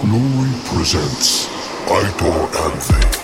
Glorie presents Aitor MV.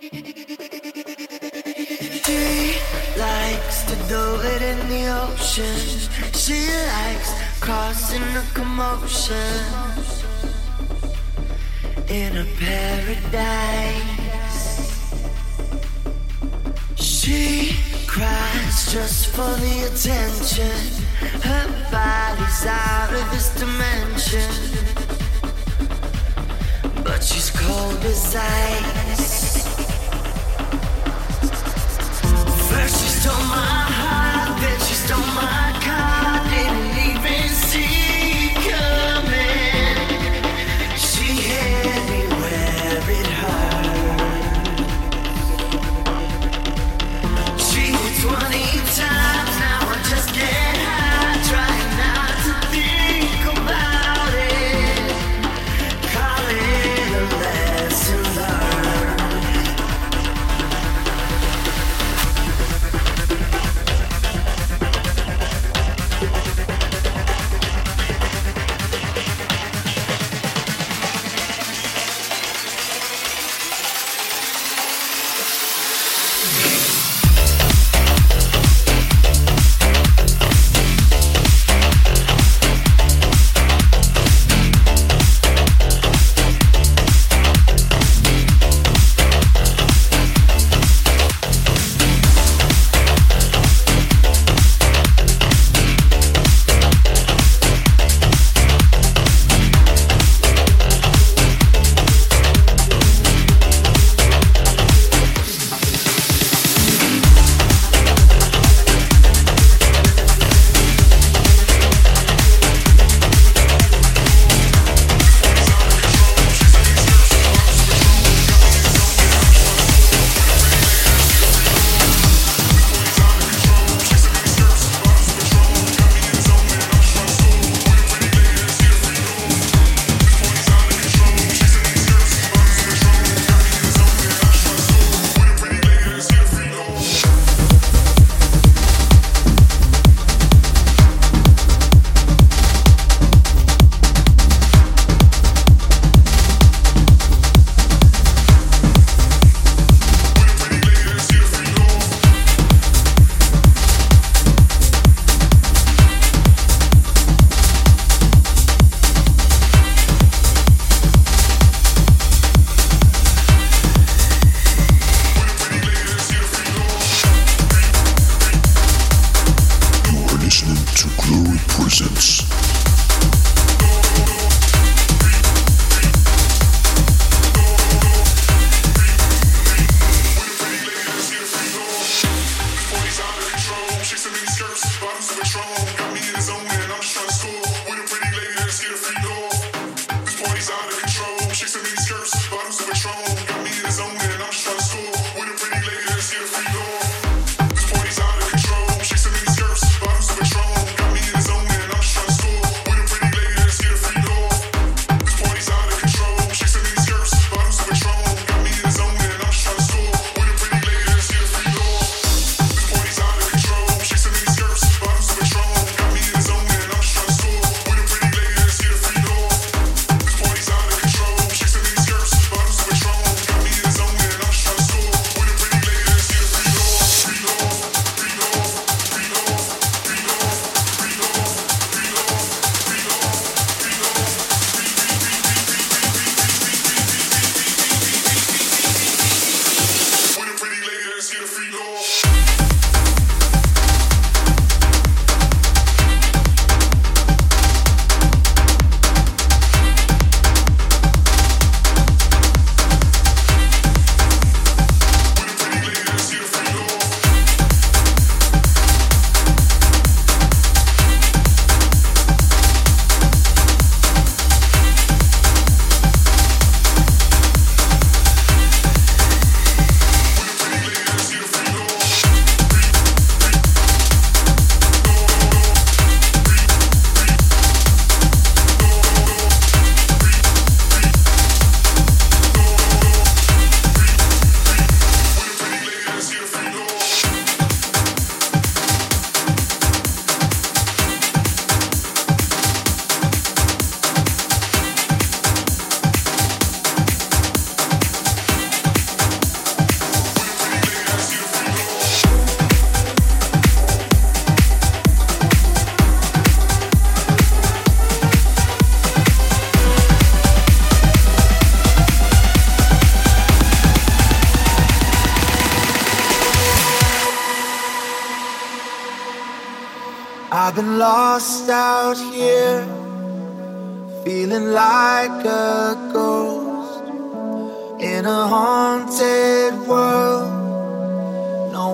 She likes to do it in the ocean. She likes causing a commotion in a paradise. She cries just for the attention. Her body's out of this dimension, but she's cold as ice. stole my heart, that you stole my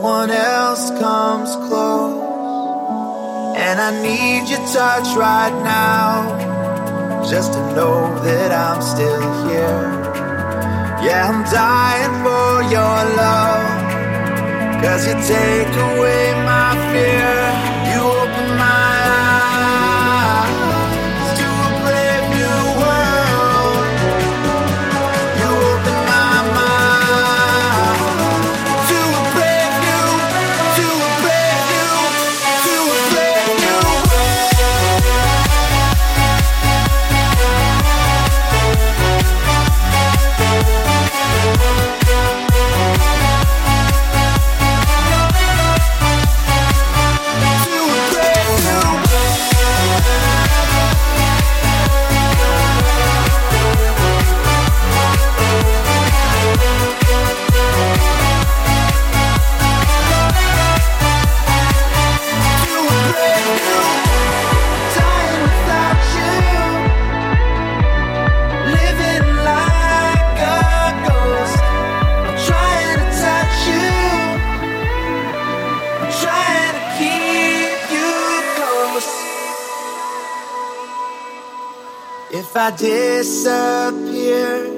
one else comes close, and I need your touch right now just to know that I'm still here. Yeah, I'm dying for your love, cause you take away my fear. If I disappear,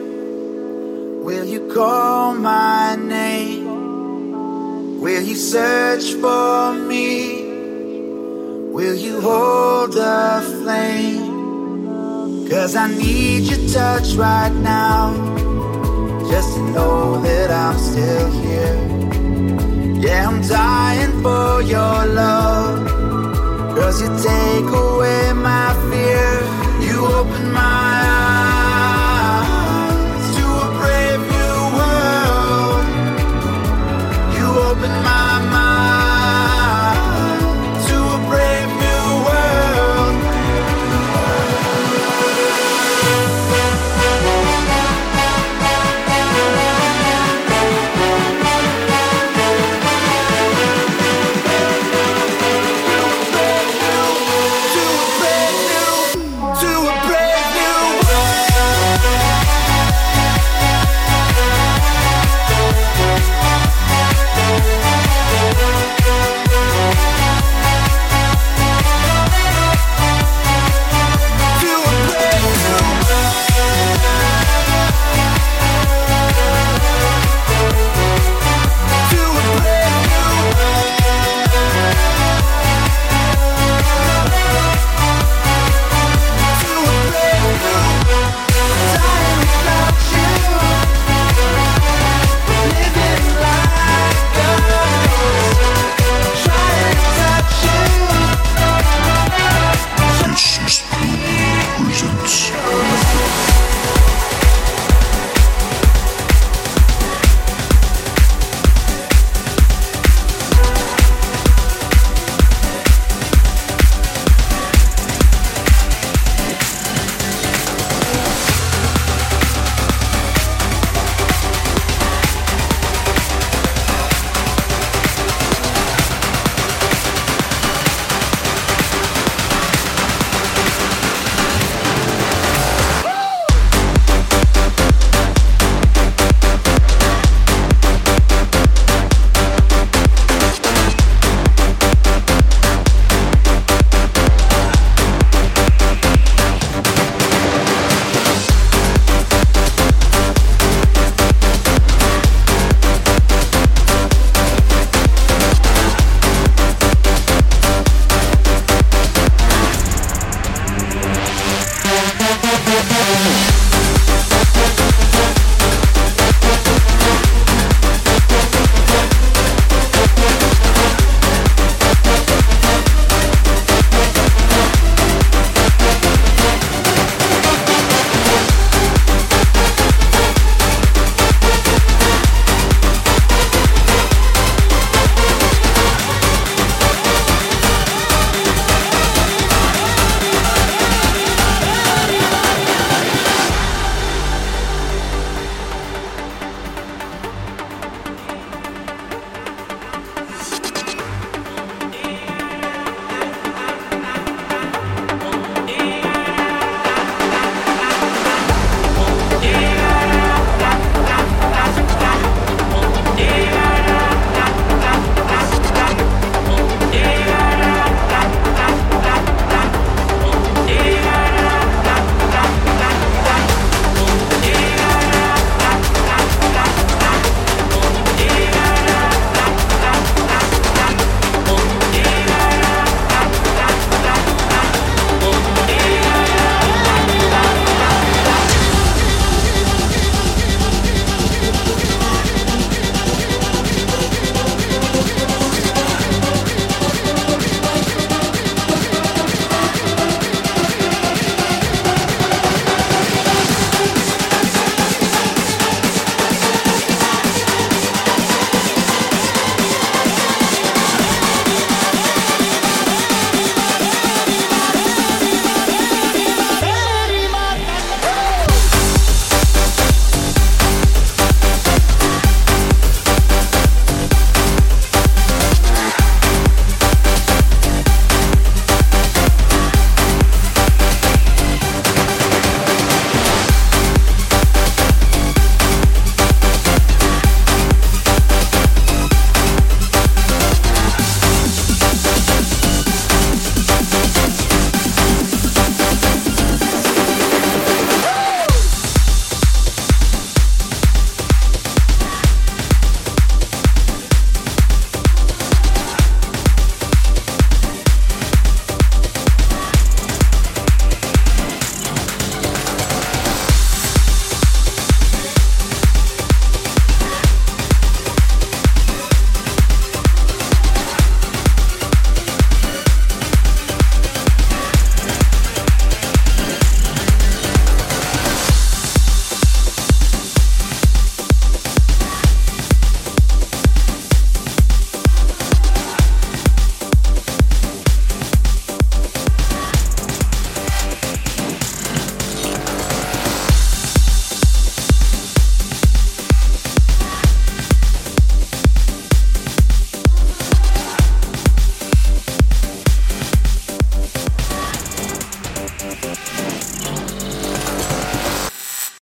will you call my name? Will you search for me? Will you hold the flame? Cause I need your touch right now, just to know that I'm still here. Yeah, I'm dying for your love, cause you take away my fear